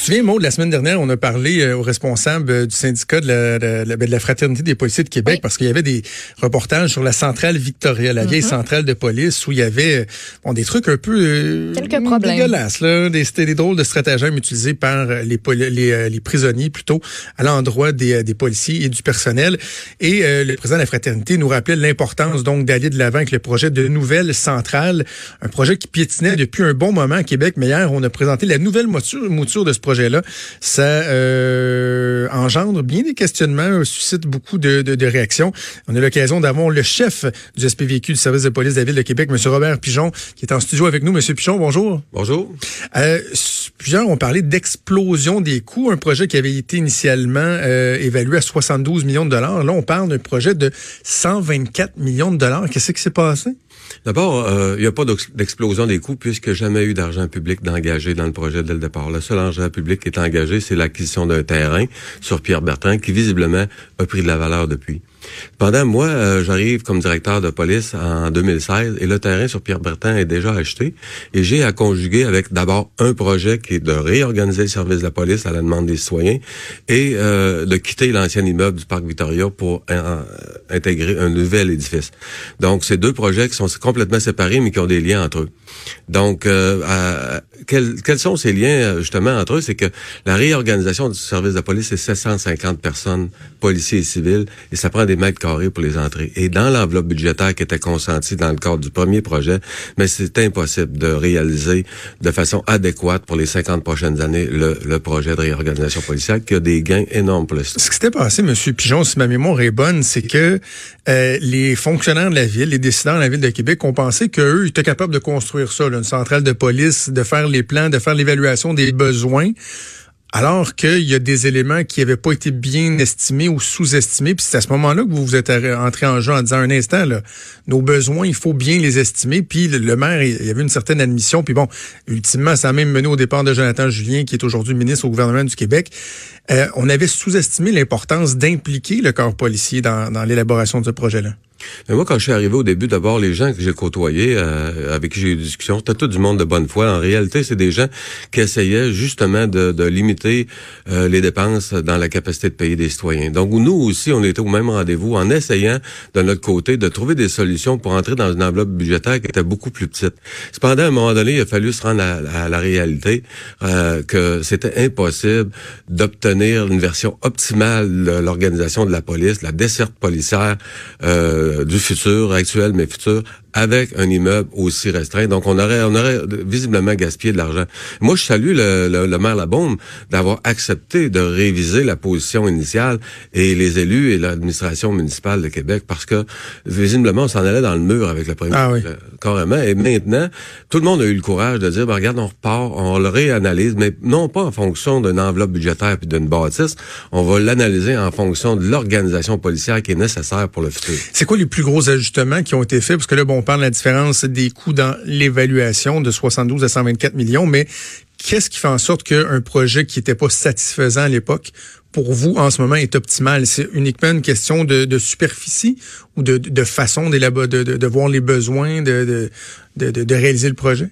te souviens, Maud, la semaine dernière, on a parlé euh, aux responsables euh, du syndicat de la, de, la, ben, de la Fraternité des policiers de Québec parce qu'il y avait des reportages sur la centrale Victoria, la vieille mm-hmm. centrale de police, où il y avait bon, des trucs un peu Quelques problèmes. dégueulasses. C'était des drôles de stratagèmes utilisés par les, les, les prisonniers plutôt à l'endroit des, des policiers et du personnel. Et le président de la Fraternité nous rappelait l'importance donc d'aller de l'avant avec le projet de nouvelle centrale, un projet qui piétinait depuis un bon moment à Québec. Mais hier, on a présenté la nouvelle mouture, mouture de ce projet-là. Ça euh, engendre bien des questionnements, suscite beaucoup de, de, de réactions. On a l'occasion d'avoir le chef du SPVQ du service de police de la Ville de Québec, M. Robert Pigeon, qui est en studio avec nous. M. Pigeon, bonjour. Bonjour. Euh, plusieurs ont parlé d'explosion des coûts, un projet qui avait été initialement euh, évalué à 72 millions de dollars. Là, on parle d'un projet de 124 millions de dollars. Qu'est-ce qui s'est passé? D'abord, euh, il n'y a pas d'explosion des coûts puisque jamais eu d'argent public d'engagé dans le projet dès le départ. Le seul argent public qui est engagé, c'est l'acquisition d'un terrain sur Pierre Bertrand qui visiblement a pris de la valeur depuis. Pendant moi, euh, j'arrive comme directeur de police en 2016 et le terrain sur Pierre Bertin est déjà acheté et j'ai à conjuguer avec d'abord un projet qui est de réorganiser le service de la police à la demande des citoyens et euh, de quitter l'ancien immeuble du parc Victoria pour euh, intégrer un nouvel édifice. Donc, c'est deux projets qui sont complètement séparés mais qui ont des liens entre eux. Donc, quels, quels, sont ces liens justement entre eux? C'est que la réorganisation du service de police, c'est 750 personnes, policiers et civils, et ça prend des mètres carrés pour les entrées. Et dans l'enveloppe budgétaire qui était consentie dans le cadre du premier projet, mais c'est impossible de réaliser de façon adéquate pour les 50 prochaines années le, le projet de réorganisation policière qui a des gains énormes pour le Ce qui s'était passé, M. Pigeon, si ma mémoire est bonne, c'est que euh, les fonctionnaires de la ville, les décideurs de la ville de Québec ont pensé qu'eux étaient capables de construire ça, là, une centrale de police, de faire les plans, de faire l'évaluation des besoins alors qu'il y a des éléments qui n'avaient pas été bien estimés ou sous-estimés. Puis c'est à ce moment-là que vous vous êtes entré en jeu en disant un instant, là, nos besoins, il faut bien les estimer. Puis le, maire, il y avait une certaine admission. Puis bon, ultimement, ça a même mené au départ de Jonathan Julien, qui est aujourd'hui ministre au gouvernement du Québec. Euh, on avait sous-estimé l'importance d'impliquer le corps policier dans, dans l'élaboration de ce projet-là. Mais moi, quand je suis arrivé au début, d'abord, les gens que j'ai côtoyés, euh, avec qui j'ai eu des discussions, c'était tout du monde de bonne foi. En réalité, c'est des gens qui essayaient justement de, de limiter euh, les dépenses dans la capacité de payer des citoyens. Donc, nous aussi, on était au même rendez-vous en essayant, de notre côté, de trouver des solutions pour entrer dans une enveloppe budgétaire qui était beaucoup plus petite. Cependant, à un moment donné, il a fallu se rendre à, la réalité euh, que c'était impossible d'obtenir une version optimale de l'organisation de la police, la desserte policière. Euh, du futur, actuel mais futur, avec un immeuble aussi restreint. Donc, on aurait, on aurait visiblement gaspillé de l'argent. Moi, je salue le, le, maire Labombe d'avoir accepté de réviser la position initiale et les élus et l'administration municipale de Québec parce que, visiblement, on s'en allait dans le mur avec le premier ah carrément. Et maintenant, tout le monde a eu le courage de dire, ben, regarde, on repart, on le réanalyse, mais non pas en fonction d'une enveloppe budgétaire puis d'une bâtisse, on va l'analyser en fonction de l'organisation policière qui est nécessaire pour le futur. C'est quoi les plus gros ajustements qui ont été faits? Parce que là, bon, on parle de la différence des coûts dans l'évaluation de 72 à 124 millions, mais qu'est-ce qui fait en sorte qu'un projet qui n'était pas satisfaisant à l'époque pour vous en ce moment est optimal? C'est uniquement une question de, superficie ou de, façon de, de, voir les besoins, de, de réaliser le projet?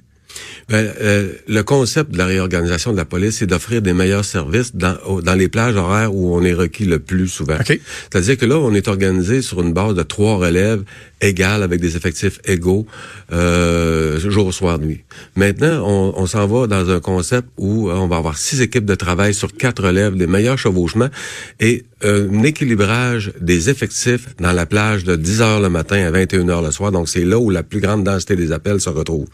Ben, euh, le concept de la réorganisation de la police, c'est d'offrir des meilleurs services dans, dans les plages horaires où on est requis le plus souvent. C'est-à-dire que là, on est organisé sur une base de trois relèves égales avec des effectifs égaux euh, jour, soir, nuit. Maintenant, on, on s'en va dans un concept où on va avoir six équipes de travail sur quatre relèves, des meilleurs chevauchements et un équilibrage des effectifs dans la plage de 10 heures le matin à 21 heures le soir. Donc, c'est là où la plus grande densité des appels se retrouve.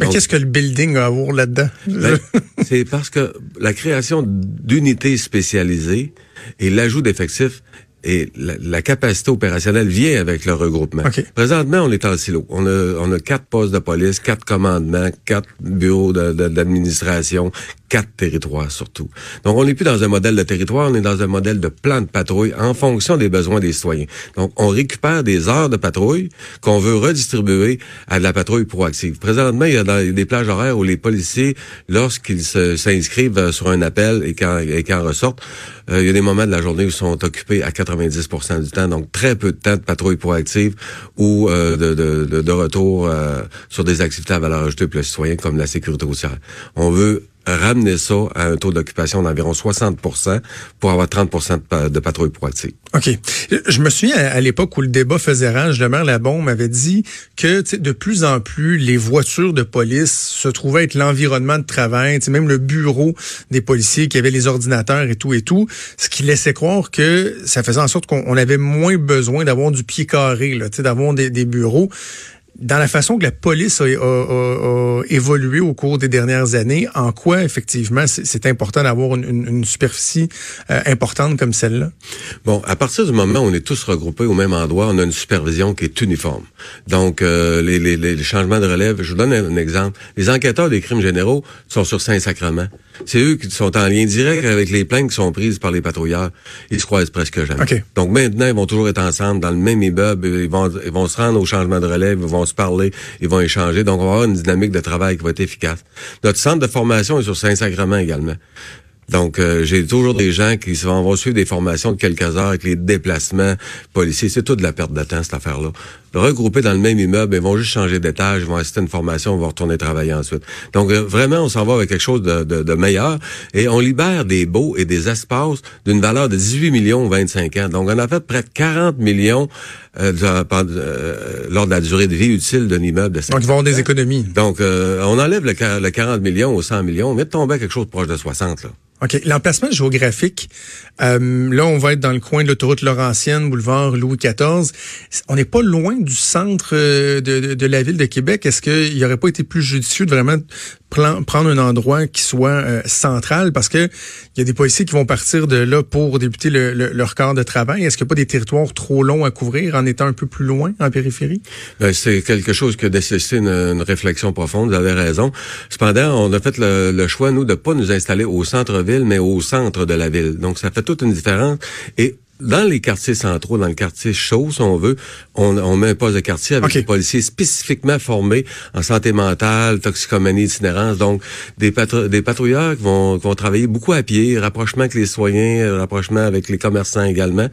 Mais qu'est-ce que le building a à voir là-dedans? Ben, c'est parce que la création d'unités spécialisées et l'ajout d'effectifs et la, capacité opérationnelle vient avec le regroupement. Présentement, on est en silo. On a, on a quatre postes de police, quatre commandements, quatre bureaux d'administration, quatre territoires surtout. Donc, on n'est plus dans un modèle de territoire, on est dans un modèle de plan de patrouille en fonction des besoins des citoyens. Donc, on récupère des heures de patrouille qu'on veut redistribuer à de la patrouille proactive. Présentement, il y a des plages horaires où les policiers, lorsqu'ils s'inscrivent sur un appel et quand, et quand ressortent, euh, il y a des moments de la journée où ils sont occupés à 90% du temps, donc très peu de temps de patrouille proactive ou euh, de, retour euh, sur des activités à valeur ajoutée pour le citoyen comme la sécurité routière. On veut ramener ça à un taux d'occupation d'environ 60% pour avoir 30% de, patrouilles proactives. OK. Je me souviens à, l'époque où le débat faisait rage, le maire Labon m'avait dit que de plus en plus, les voitures de police se trouvaient être l'environnement de travail, même le bureau des policiers qui avaient les ordinateurs et tout et tout, ce qui laissait croire que ça faisait en sorte qu'on avait moins besoin d'avoir du pied carré, d'avoir des bureaux dans la façon que la police a, évolué au cours des dernières années, en quoi effectivement c'est important d'avoir une, superficie euh, importante comme celle-là? Bon, à partir du moment où on est tous regroupés au même endroit, on a une supervision qui est uniforme. Donc, euh, les, changements de relève, je vous donne un, exemple. Les enquêteurs des crimes généraux sont sur Saint-Sacrement. C'est eux qui sont en lien direct avec les plaintes qui sont prises par les patrouilleurs. Ils se croisent presque jamais. Donc maintenant, ils vont toujours être ensemble dans le même immeuble. Ils vont, ils vont se rendre au changement de relève, ils vont se parler, ils vont échanger. Donc on va avoir une dynamique de travail qui va être efficace. Notre centre de formation est sur Saint-Sacrement également. Donc, euh, j'ai toujours des gens qui vont suivre des formations de quelques heures avec les déplacements policiers. C'est toute de la perte de temps, cette affaire-là. Regroupés dans le même immeuble, ils vont juste changer d'étage, ils vont assister à une formation, ils vont retourner travailler ensuite. Donc, euh, vraiment, on s'en va avec quelque chose de, de, meilleur et on libère des baux et des espaces d'une valeur de 18 millions au 25 ans. Donc, on a fait près de 40 millions euh, lors de la durée de vie utile d'un immeuble de 5 Donc, ils vont avoir des économies. Donc, on enlève le, le 40 millions aux 100 millions, on met de tomber à quelque chose proche de 60, là. OK. L'emplacement géographique, euh, là, on va être dans le coin de l'autoroute Laurentienne, boulevard Louis XIV. On n'est pas loin du centre euh, de, de, la ville de Québec. Est-ce qu'il n'y aurait pas été plus judicieux de vraiment prendre un endroit qui soit euh, central? Parce que il y a des policiers qui vont partir de là pour débuter le, leur corps de travail. Est-ce qu'il n'y a pas des territoires trop longs à couvrir en étant un peu plus loin en périphérie? Ben, c'est quelque chose qui a nécessité une, réflexion profonde. Vous avez raison. Cependant, on a fait le, choix, nous, de pas nous installer au centre-ville, mais au centre de la ville. Donc, ça fait toute une différence. Dans les quartiers centraux, dans le quartier chaud, si on veut, on, on met un poste de quartier avec des policiers spécifiquement formés en santé mentale, toxicomanie, itinérance. Donc, des, des patrouilleurs qui vont, vont travailler beaucoup à pied, rapprochement avec les citoyens, rapprochement avec les commerçants également.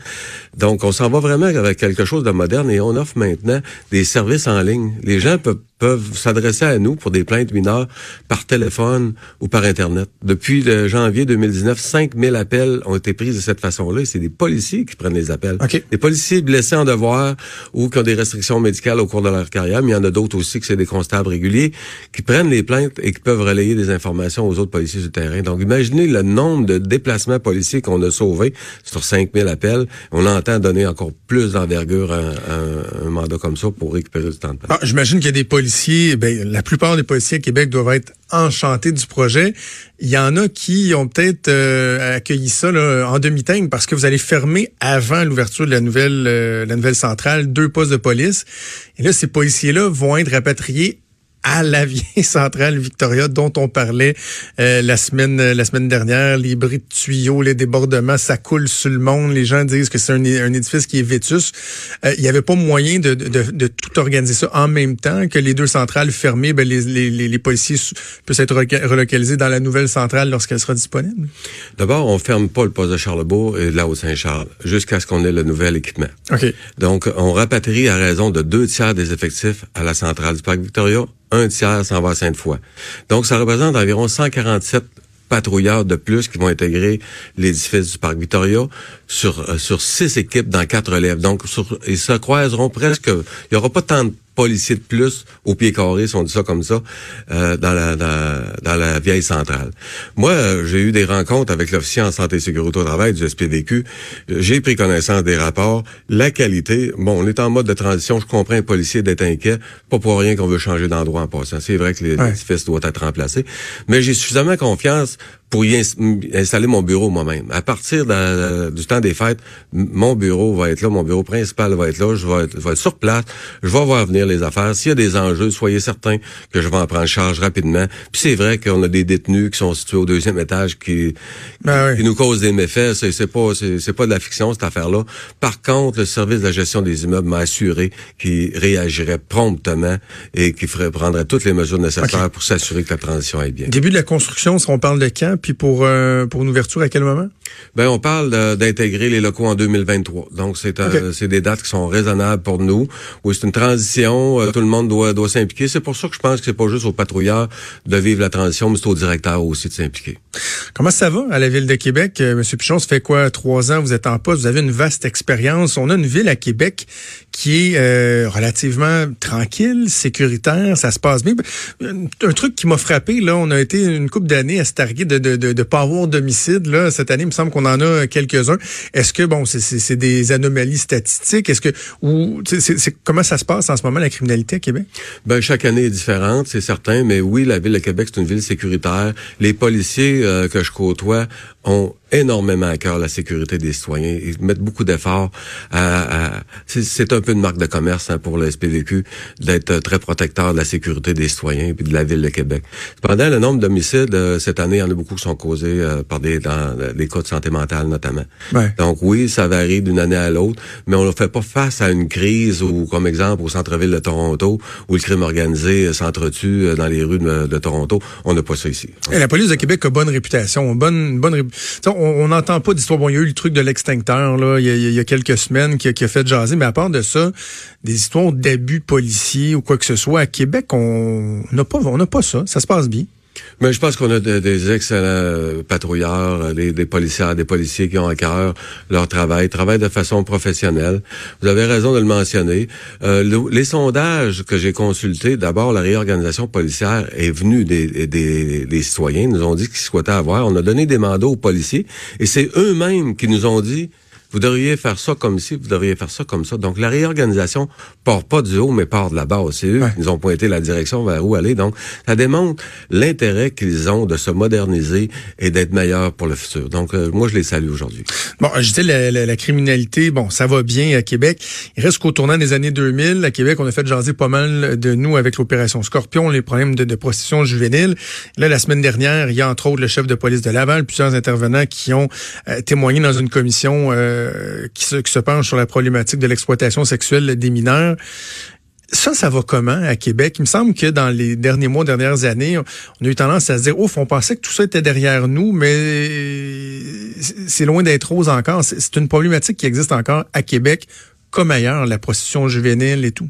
Donc, on s'en va vraiment avec quelque chose de moderne et on offre maintenant des services en ligne. Les gens peuvent peuvent s'adresser à nous pour des plaintes mineures par téléphone ou par Internet. Depuis le janvier 2019, 5000 appels ont été pris de cette façon-là. C'est des policiers qui prennent les appels. Des policiers blessés en devoir ou qui ont des restrictions médicales au cours de leur carrière, mais il y en a d'autres aussi que c'est des constables réguliers qui prennent les plaintes et qui peuvent relayer des informations aux autres policiers du terrain. Donc, imaginez le nombre de déplacements policiers qu'on a sauvés sur 5000 appels. On entend donner encore plus d'envergure à, un mandat comme ça pour récupérer du temps de ah, J'imagine qu'il y a des policiers, ben, la plupart des policiers à Québec doivent être enchantés du projet. Il y en a qui ont peut-être euh, accueilli ça en demi-teinte parce que vous allez fermer avant l'ouverture de la nouvelle, euh, la nouvelle centrale deux postes de police. Et là, ces policiers-là vont être rapatriés à la vieille centrale Victoria dont on parlait euh, la semaine la semaine dernière, les bris de tuyaux, les débordements, ça coule sur le monde. Les gens disent que c'est un, édifice qui est vétus. Euh, il n'y avait pas moyen de, de, de, tout organiser ça en même temps que les deux centrales fermées. Ben, les, les, les policiers peuvent être relocalisés dans la nouvelle centrale lorsqu'elle sera disponible. D'abord, on ferme pas le poste de Charlebourg et là au Saint-Charles jusqu'à ce qu'on ait le nouvel équipement. OK. Donc, on rapatrie à raison de deux tiers des effectifs à la centrale du parc Victoria un tiers s'en va à Sainte-Foy. Donc, ça représente environ 147 patrouilleurs de plus qui vont intégrer l'édifice du Parc Victoria sur euh, sur six équipes dans quatre relèves. Donc, ils se croiseront presque. Il y aura pas tant de policiers de plus au pied carré, si on dit ça comme ça, euh, dans, la, dans, la vieille centrale. Moi, euh, j'ai eu des rencontres avec l'officier en santé et sécurité au travail du SPVQ. J'ai pris connaissance des rapports. La qualité, bon, on est en mode de transition. Je comprends un policier d'être inquiet. Pas pour rien qu'on veut changer d'endroit en passant. C'est vrai que l'édifice doit être remplacé. Mais j'ai suffisamment confiance pour y installer mon bureau moi-même. À partir du temps des fêtes, mon bureau va être là, mon bureau principal va être là, je vais être, sur place, je vais voir venir les affaires. S'il y a des enjeux, soyez certains que je vais en prendre charge rapidement. Puis c'est vrai qu'on a des détenus qui sont situés au deuxième étage qui, ben qui, nous causent des méfaits. C'est, c'est pas c'est, pas de la fiction cette affaire-là. Par contre, le service de la gestion des immeubles m'a assuré qu'il réagirait promptement et qu'il ferait prendrait toutes les mesures nécessaires pour s'assurer que la transition aille bien. Début de la construction, si on parle de quand? Puis pour, euh, pour une ouverture, à quel moment? Ben, on parle d'intégrer les locaux en 2023. Donc, c'est c'est des dates qui sont raisonnables pour nous. Oui, c'est une transition. Euh, tout le monde doit, doit s'impliquer. C'est pour ça que je pense que c'est pas juste aux patrouilleurs de vivre la transition, mais c'est aux directeurs aussi de s'impliquer. Comment ça va à la Ville de Québec? Euh, Monsieur Pichon, ça fait quoi? Trois ans, vous êtes en poste, vous avez une vaste expérience. On a une ville à Québec qui est euh, relativement tranquille, sécuritaire, ça se passe bien. Un truc qui m'a frappé, là, on a été une couple d'années à se targuer de, de, de, de pas avoir d'homicide. Là. Cette année, semble qu'on en a quelques-uns. Est-ce que, bon, c'est des anomalies statistiques? Est-ce que, ou, comment ça se passe en ce moment, la criminalité à Québec? Ben, chaque année est différente, c'est certain, mais oui, la ville de Québec, c'est une ville sécuritaire. Les policiers euh, que je côtoie ont énormément à cœur la sécurité des citoyens. Ils mettent beaucoup d'efforts. À, c'est un peu une marque de commerce hein, pour le SPVQ d'être très protecteur de la sécurité des citoyens et de la ville de Québec. Cependant, le nombre d'homicides euh, cette année, il y en a beaucoup qui sont causés euh, par des dans des cas de santé mentale notamment. Donc oui, ça varie d'une année à l'autre, mais on ne fait pas face à une crise ou comme exemple au centre-ville de Toronto où le crime organisé s'entretue euh, dans les rues de, Toronto. On n'a pas ça ici. Et la police de Québec a bonne réputation, bonne bonne on n'entend pas d'histoire. Bon, il y a eu le truc de l'extincteur là, il y, a, quelques semaines qui a, fait jaser, mais à part de ça, des histoires d'abus policiers ou quoi que ce soit à Québec, on n'a pas, on n'a pas ça. Ça se passe bien. Mais je pense qu'on a des excellents patrouilleurs, des, des, policiers, des policiers qui ont à cœur leur travail, travaillent de façon professionnelle. Vous avez raison de le mentionner. Euh, les sondages que j'ai consultés, d'abord, la réorganisation policière est venue des, des, des citoyens, ils nous ont dit qu'ils souhaitaient avoir. On a donné des mandats aux policiers et c'est eux-mêmes qui nous ont dit vous devriez faire ça comme ci, vous devriez faire ça comme ça. Donc, la réorganisation part pas du haut, mais part de la base. C'est eux qui nous ont pointé la direction vers où aller. Donc, ça démontre l'intérêt qu'ils ont de se moderniser et d'être meilleurs pour le futur. Donc, euh, moi, je les salue aujourd'hui. Bon, je disais, la, la, criminalité, bon, ça va bien à Québec. Il reste qu'au tournant des années 2000, à Québec, on a fait jaser pas mal de nous avec l'opération Scorpion, les problèmes de, de, prostitution juvénile. Là, la semaine dernière, il y a entre autres le chef de police de Laval, plusieurs intervenants qui ont euh, témoigné dans une commission euh, euh, qui, se, qui se penche sur la problématique de l'exploitation sexuelle des mineurs. Ça, ça va comment à Québec? Il me semble que dans les derniers mois, dernières années, on a eu tendance à se dire, ouf, on pensait que tout ça était derrière nous, mais c'est loin d'être rose encore. C'est une problématique qui existe encore à Québec comme ailleurs, la prostitution juvénile et tout.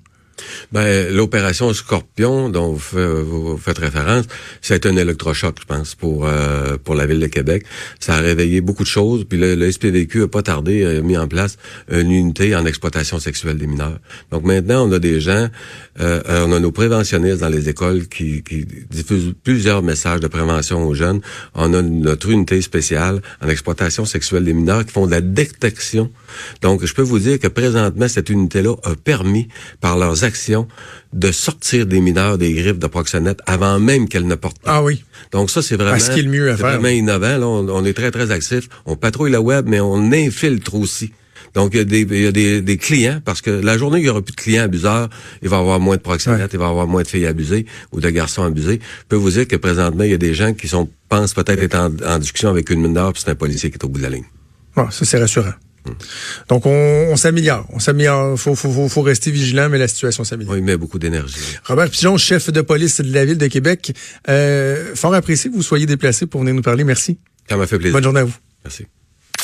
Ben, l'opération Scorpion dont vous, faites référence, c'est un électrochoc, je pense, pour euh, pour la ville de Québec. Ça a réveillé beaucoup de choses. Puis le, SPVQ a pas tardé, a mis en place une unité en exploitation sexuelle des mineurs. Donc maintenant, on a des gens, euh, on a nos préventionnistes dans les écoles qui, qui diffusent plusieurs messages de prévention aux jeunes. On a notre unité spéciale en exploitation sexuelle des mineurs qui font de la détection. Donc, je peux vous dire que présentement, cette unité-là a permis, par leurs actions de sortir des mineurs des griffes de proxénètes avant même qu'elles ne portent pas. Ah oui. Donc ça, c'est vraiment, ce mieux à faire. vraiment innovant. Là, on, est très, très actifs. On patrouille la web, mais on infiltre aussi. Donc, il y a, des, il y a des, des, clients, parce que la journée il n'y aura plus de clients abuseurs, il va y avoir moins de proxénètes, il va y avoir moins de filles abusées ou de garçons abusés. Je peux vous dire que présentement, il y a des gens qui sont pensent peut-être être en, discussion avec une mineure, puis c'est un policier qui est au bout de la ligne. Bon, ça, c'est rassurant. Donc, on, s'améliore. On s'améliore. Faut, faut, faut, rester vigilant, mais la situation s'améliore. Oui, il met beaucoup d'énergie. Robert Pigeon, chef de police de la Ville de Québec. Euh, fort apprécié que vous soyez déplacé pour venir nous parler. Merci. Ça m'a fait plaisir. Bonne journée à vous. Merci.